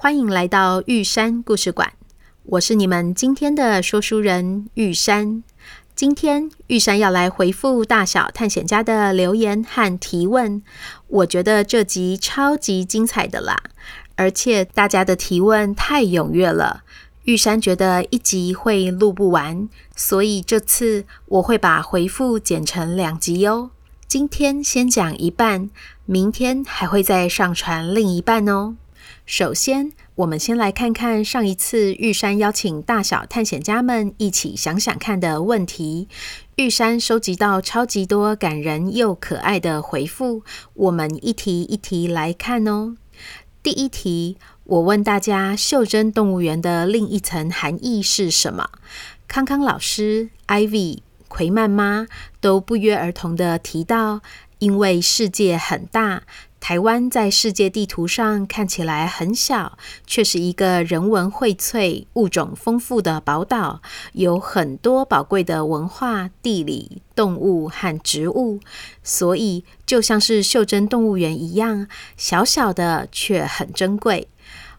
欢迎来到玉山故事馆。我是你们今天的说书人玉山。今天玉山要来回复大小探险家的留言和提问。我觉得这集超级精彩的啦，而且大家的提问太踊跃了，玉山觉得一集会录不完，所以这次我会把回复剪成两集哦。今天先讲一半，明天还会再上传另一半哦。首先，我们先来看看上一次玉山邀请大小探险家们一起想想看的问题。玉山收集到超级多感人又可爱的回复，我们一题一题来看哦。第一题，我问大家，袖珍动物园的另一层含义是什么？康康老师、Ivy。奎曼妈都不约而同地提到，因为世界很大，台湾在世界地图上看起来很小，却是一个人文荟萃、物种丰富的宝岛，有很多宝贵的文化、地理、动物和植物，所以就像是袖珍动物园一样，小小的却很珍贵。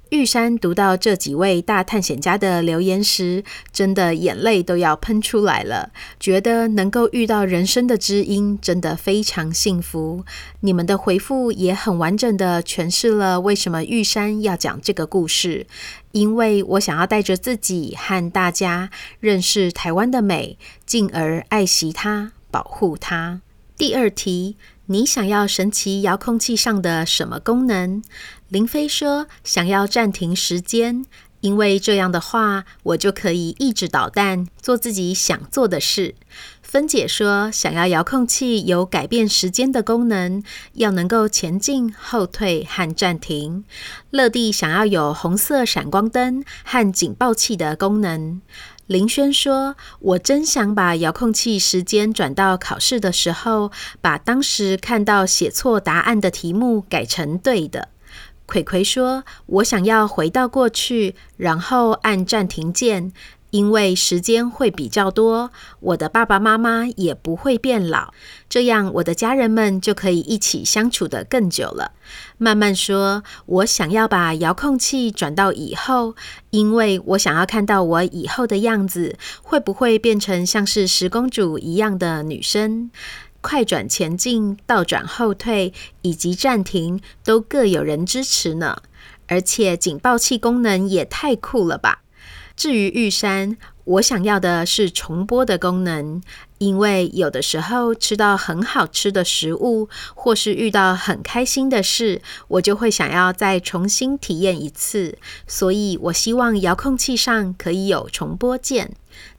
玉山读到这几位大探险家的留言时，真的眼泪都要喷出来了。觉得能够遇到人生的知音，真的非常幸福。你们的回复也很完整的诠释了为什么玉山要讲这个故事，因为我想要带着自己和大家认识台湾的美，进而爱惜它，保护它。第二题，你想要神奇遥控器上的什么功能？林飞说：“想要暂停时间，因为这样的话，我就可以一直捣蛋，做自己想做的事。”芬姐说：“想要遥控器有改变时间的功能，要能够前进、后退和暂停。”乐蒂想要有红色闪光灯和警报器的功能。林轩说：“我真想把遥控器时间转到考试的时候，把当时看到写错答案的题目改成对的。”葵葵说：“我想要回到过去，然后按暂停键，因为时间会比较多，我的爸爸妈妈也不会变老，这样我的家人们就可以一起相处得更久了。”慢慢说：“我想要把遥控器转到以后，因为我想要看到我以后的样子，会不会变成像是十公主一样的女生？”快转前进、倒转后退以及暂停都各有人支持呢，而且警报器功能也太酷了吧！至于玉山，我想要的是重播的功能，因为有的时候吃到很好吃的食物，或是遇到很开心的事，我就会想要再重新体验一次，所以我希望遥控器上可以有重播键。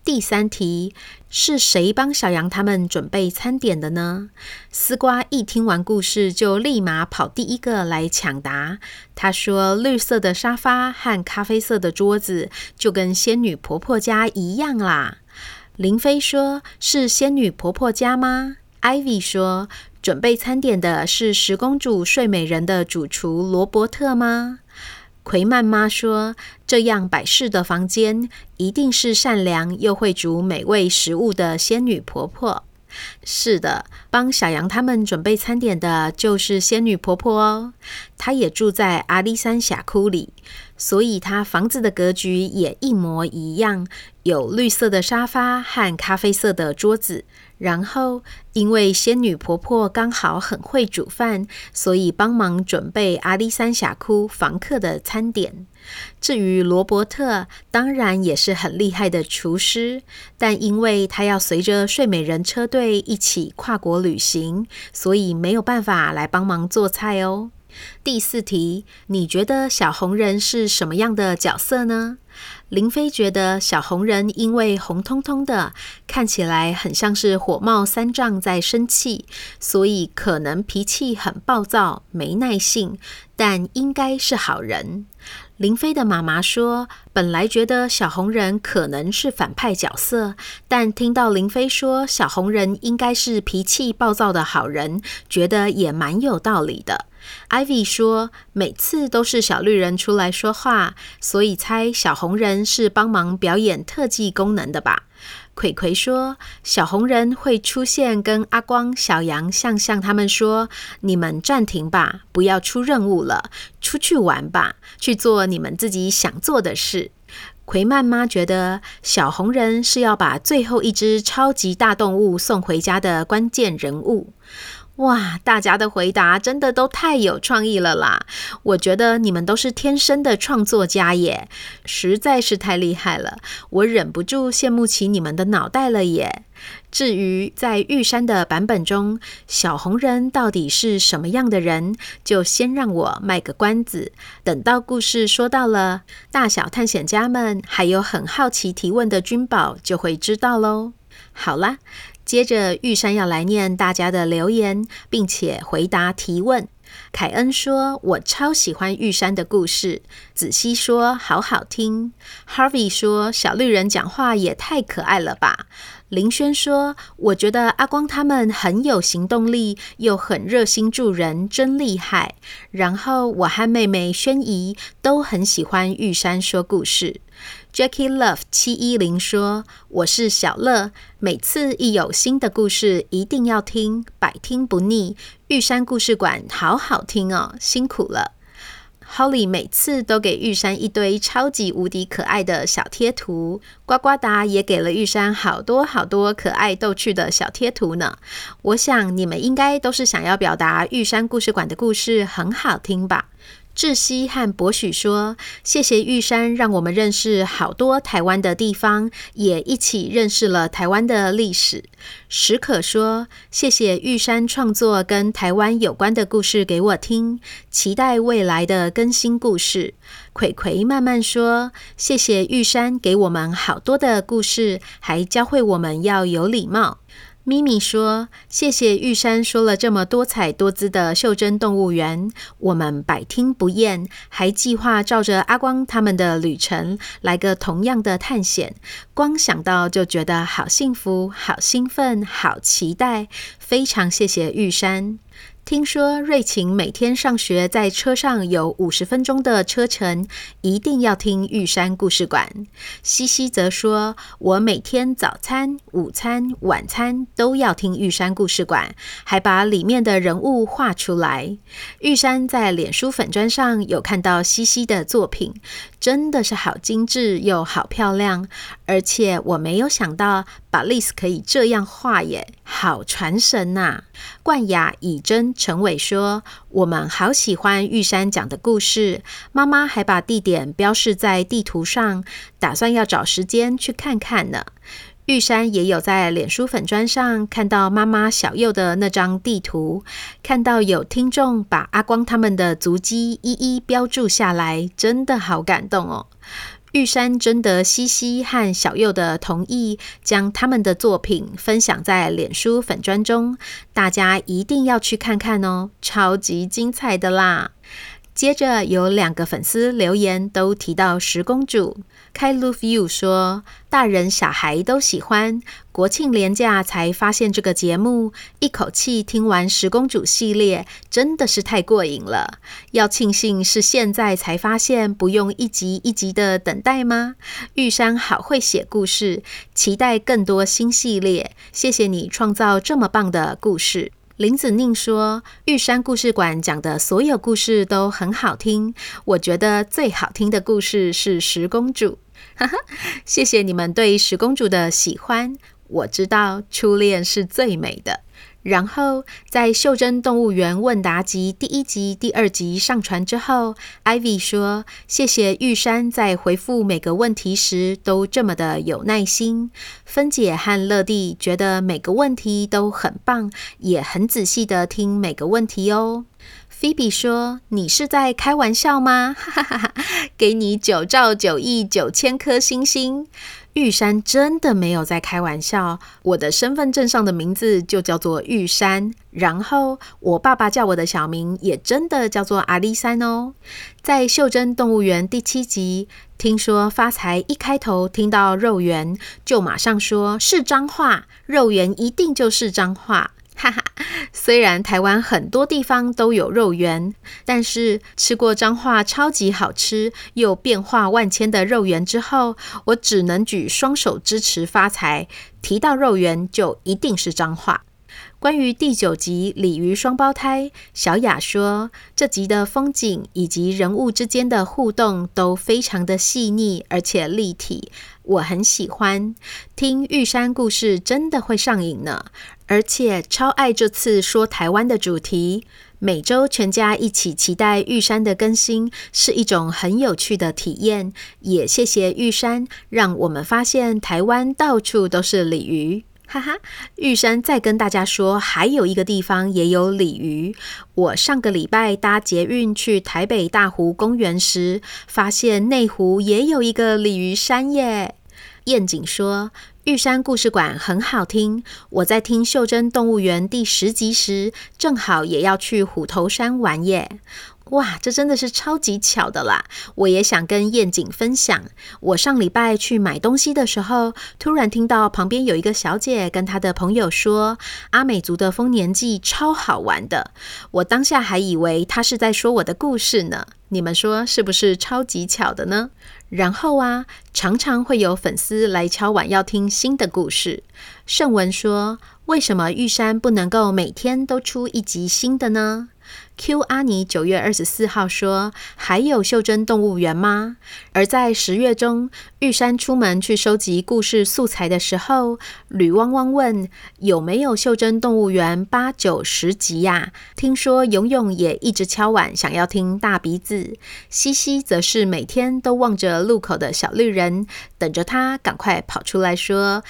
第三题，是谁帮小羊他们准备餐点的呢？丝瓜一听完故事就立马跑第一个来抢答。他说：“绿色的沙发和咖啡色的桌子就跟仙女婆婆家一样啦。”林飞说：“是仙女婆婆家吗？”Ivy 说：“准备餐点的是十公主睡美人的主厨罗伯特吗？”奎曼妈说：“这样摆设的房间，一定是善良又会煮美味食物的仙女婆婆。”是的，帮小羊他们准备餐点的就是仙女婆婆哦。她也住在阿里山峡谷里，所以她房子的格局也一模一样，有绿色的沙发和咖啡色的桌子。然后，因为仙女婆婆刚好很会煮饭，所以帮忙准备阿里山峡谷房客的餐点。至于罗伯特，当然也是很厉害的厨师，但因为他要随着睡美人车队一起跨国旅行，所以没有办法来帮忙做菜哦。第四题，你觉得小红人是什么样的角色呢？林飞觉得小红人因为红彤彤的，看起来很像是火冒三丈在生气，所以可能脾气很暴躁、没耐性，但应该是好人。林飞的妈妈说：“本来觉得小红人可能是反派角色，但听到林飞说小红人应该是脾气暴躁的好人，觉得也蛮有道理的。” Ivy 说：“每次都是小绿人出来说话，所以猜小红人是帮忙表演特技功能的吧。”葵葵说：“小红人会出现，跟阿光、小杨、向向他们说：‘你们暂停吧，不要出任务了，出去玩吧，去做你们自己想做的事。’”葵曼妈觉得小红人是要把最后一只超级大动物送回家的关键人物。哇，大家的回答真的都太有创意了啦！我觉得你们都是天生的创作家耶，实在是太厉害了，我忍不住羡慕起你们的脑袋了耶。至于在玉山的版本中，小红人到底是什么样的人，就先让我卖个关子，等到故事说到了，大小探险家们还有很好奇提问的君宝就会知道喽。好啦。接着，玉山要来念大家的留言，并且回答提问。凯恩说：“我超喜欢玉山的故事。”子熙说：“好好听。”Harvey 说：“小绿人讲话也太可爱了吧。”林轩说：“我觉得阿光他们很有行动力，又很热心助人，真厉害。”然后我和妹妹轩怡都很喜欢玉山说故事。Jackie Love 七一零说：“我是小乐，每次一有新的故事，一定要听，百听不腻。玉山故事馆好好听哦，辛苦了。” Holly 每次都给玉山一堆超级无敌可爱的小贴图，呱呱达也给了玉山好多好多可爱逗趣的小贴图呢。我想你们应该都是想要表达玉山故事馆的故事很好听吧。志熙和博许说：“谢谢玉山，让我们认识好多台湾的地方，也一起认识了台湾的历史。”史可说：“谢谢玉山创作跟台湾有关的故事给我听，期待未来的更新故事。”葵葵慢慢说：“谢谢玉山给我们好多的故事，还教会我们要有礼貌。”咪咪说：“谢谢玉山说了这么多彩多姿的袖珍动物园，我们百听不厌，还计划照着阿光他们的旅程来个同样的探险。光想到就觉得好幸福、好兴奋、好期待，非常谢谢玉山。”听说瑞晴每天上学在车上有五十分钟的车程，一定要听玉山故事馆。西西则说：“我每天早餐、午餐、晚餐都要听玉山故事馆，还把里面的人物画出来。”玉山在脸书粉砖上有看到西西的作品，真的是好精致又好漂亮，而且我没有想到把丽丝可以这样画耶，好传神呐、啊！冠雅、以真、陈伟说：“我们好喜欢玉山讲的故事，妈妈还把地点标示在地图上，打算要找时间去看看呢。”玉山也有在脸书粉砖上看到妈妈小右的那张地图，看到有听众把阿光他们的足迹一一标注下来，真的好感动哦。玉山征得西西和小右的同意，将他们的作品分享在脸书粉砖中，大家一定要去看看哦，超级精彩的啦！接着有两个粉丝留言，都提到十公主。开 Love You 说，大人小孩都喜欢。国庆连假才发现这个节目，一口气听完十公主系列，真的是太过瘾了。要庆幸是现在才发现，不用一集一集的等待吗？玉山好会写故事，期待更多新系列。谢谢你创造这么棒的故事。林子宁说：“玉山故事馆讲的所有故事都很好听，我觉得最好听的故事是十公主。”哈哈，谢谢你们对十公主的喜欢。我知道初恋是最美的。然后，在《袖珍动物园问答集》第一集、第二集上传之后，Ivy 说：“谢谢玉山在回复每个问题时都这么的有耐心。”芬姐和乐蒂觉得每个问题都很棒，也很仔细的听每个问题哦。Phoebe 说：“你是在开玩笑吗？”哈哈哈，给你九兆九亿九千颗星星。玉山真的没有在开玩笑，我的身份证上的名字就叫做玉山，然后我爸爸叫我的小名也真的叫做阿里山哦。在《袖珍动物园》第七集，听说发财一开头听到肉圆，就马上说是脏话，肉圆一定就是脏话。哈哈，虽然台湾很多地方都有肉圆，但是吃过彰化超级好吃又变化万千的肉圆之后，我只能举双手支持发财。提到肉圆，就一定是彰化。关于第九集鲤鱼双胞胎，小雅说，这集的风景以及人物之间的互动都非常的细腻而且立体，我很喜欢。听玉山故事真的会上瘾呢，而且超爱这次说台湾的主题。每周全家一起期待玉山的更新，是一种很有趣的体验。也谢谢玉山，让我们发现台湾到处都是鲤鱼。哈哈，玉山再跟大家说，还有一个地方也有鲤鱼。我上个礼拜搭捷运去台北大湖公园时，发现内湖也有一个鲤鱼山耶。燕景说，玉山故事馆很好听。我在听《袖珍动物园》第十集时，正好也要去虎头山玩耶。哇，这真的是超级巧的啦！我也想跟燕景分享，我上礼拜去买东西的时候，突然听到旁边有一个小姐跟她的朋友说，阿美族的丰年祭超好玩的。我当下还以为她是在说我的故事呢。你们说是不是超级巧的呢？然后啊，常常会有粉丝来敲碗要听新的故事。圣文说，为什么玉山不能够每天都出一集新的呢？Q 阿尼九月二十四号说：“还有袖珍动物园吗？”而在十月中，玉山出门去收集故事素材的时候，吕汪汪问：“有没有袖珍动物园八九十集呀？”听说勇勇也一直敲碗想要听大鼻子，西西则是每天都望着路口的小绿人，等着他赶快跑出来说。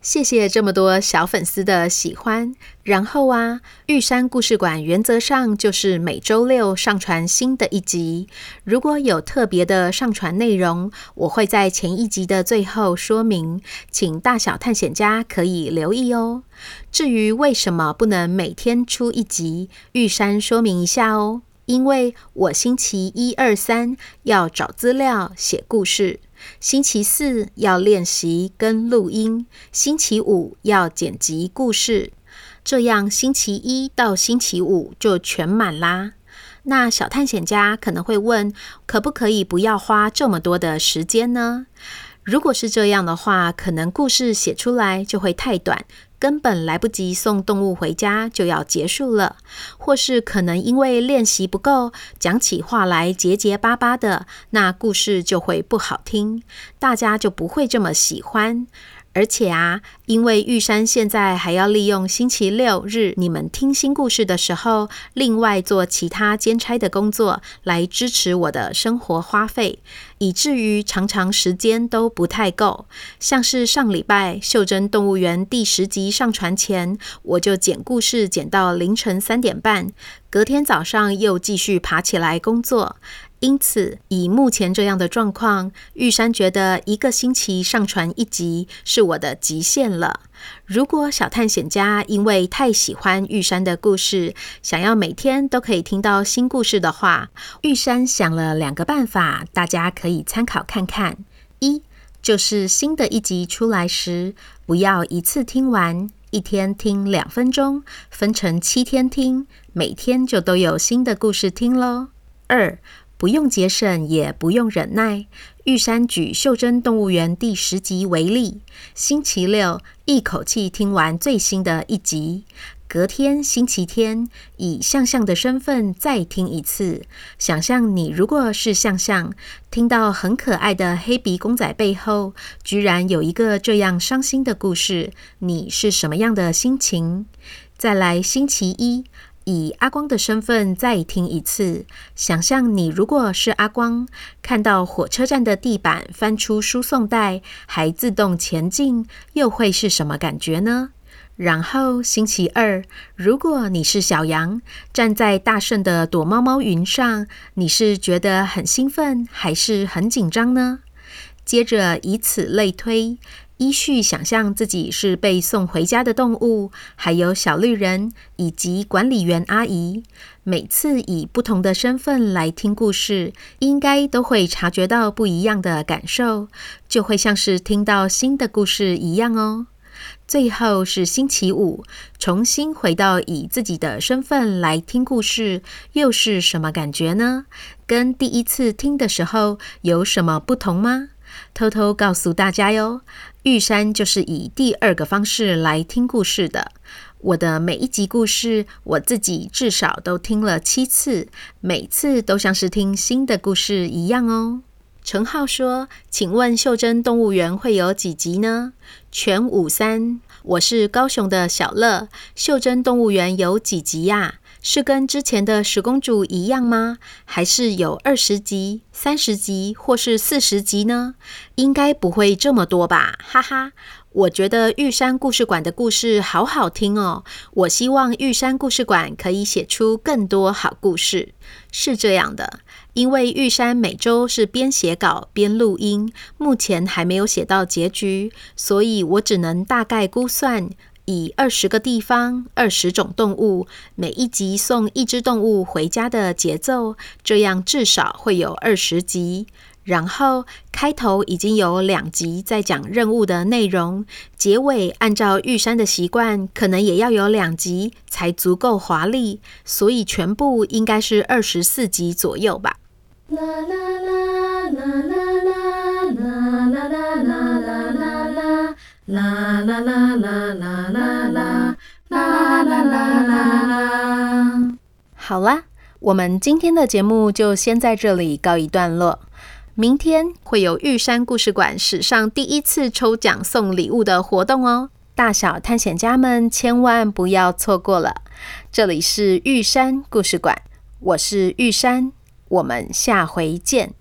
谢谢这么多小粉丝的喜欢。然后啊，玉山故事馆原则上就是每周六上传新的一集。如果有特别的上传内容，我会在前一集的最后说明，请大小探险家可以留意哦。至于为什么不能每天出一集，玉山说明一下哦。因为我星期一、二、三要找资料、写故事。星期四要练习跟录音，星期五要剪辑故事，这样星期一到星期五就全满啦。那小探险家可能会问，可不可以不要花这么多的时间呢？如果是这样的话，可能故事写出来就会太短。根本来不及送动物回家就要结束了，或是可能因为练习不够，讲起话来结结巴巴的，那故事就会不好听，大家就不会这么喜欢。而且啊，因为玉山现在还要利用星期六日你们听新故事的时候，另外做其他兼差的工作来支持我的生活花费，以至于常常时间都不太够。像是上礼拜《袖珍动物园》第十集上传前，我就剪故事剪到凌晨三点半，隔天早上又继续爬起来工作。因此，以目前这样的状况，玉山觉得一个星期上传一集是我的极限了。如果小探险家因为太喜欢玉山的故事，想要每天都可以听到新故事的话，玉山想了两个办法，大家可以参考看看。一就是新的一集出来时，不要一次听完，一天听两分钟，分成七天听，每天就都有新的故事听喽。二不用节省，也不用忍耐。玉山举《袖珍动物园》第十集为例，星期六一口气听完最新的一集，隔天星期天以象象的身份再听一次。想象你如果是象象，听到很可爱的黑鼻公仔背后，居然有一个这样伤心的故事，你是什么样的心情？再来星期一。以阿光的身份再听一次，想象你如果是阿光，看到火车站的地板翻出输送带，还自动前进，又会是什么感觉呢？然后星期二，如果你是小羊，站在大圣的躲猫猫云上，你是觉得很兴奋，还是很紧张呢？接着以此类推。依序想象自己是被送回家的动物，还有小绿人以及管理员阿姨。每次以不同的身份来听故事，应该都会察觉到不一样的感受，就会像是听到新的故事一样哦。最后是星期五，重新回到以自己的身份来听故事，又是什么感觉呢？跟第一次听的时候有什么不同吗？偷偷告诉大家哟，玉山就是以第二个方式来听故事的。我的每一集故事，我自己至少都听了七次，每次都像是听新的故事一样哦。陈浩说：“请问袖珍动物园会有几集呢？”全五三，我是高雄的小乐。袖珍动物园有几集呀？是跟之前的十公主一样吗？还是有二十集、三十集或是四十集呢？应该不会这么多吧，哈哈。我觉得玉山故事馆的故事好好听哦。我希望玉山故事馆可以写出更多好故事。是这样的，因为玉山每周是边写稿边录音，目前还没有写到结局，所以我只能大概估算。以二十个地方、二十种动物，每一集送一只动物回家的节奏，这样至少会有二十集。然后开头已经有两集在讲任务的内容，结尾按照玉山的习惯，可能也要有两集才足够华丽，所以全部应该是二十四集左右吧。啦啦啦啦啦啦。啦啦啦啦啦啦啦啦啦啦啦！好啦，我们今天的节目就先在这里告一段落。明天会有玉山故事馆史上第一次抽奖送礼物的活动哦，大小探险家们千万不要错过了。这里是玉山故事馆，我是玉山，我们下回见。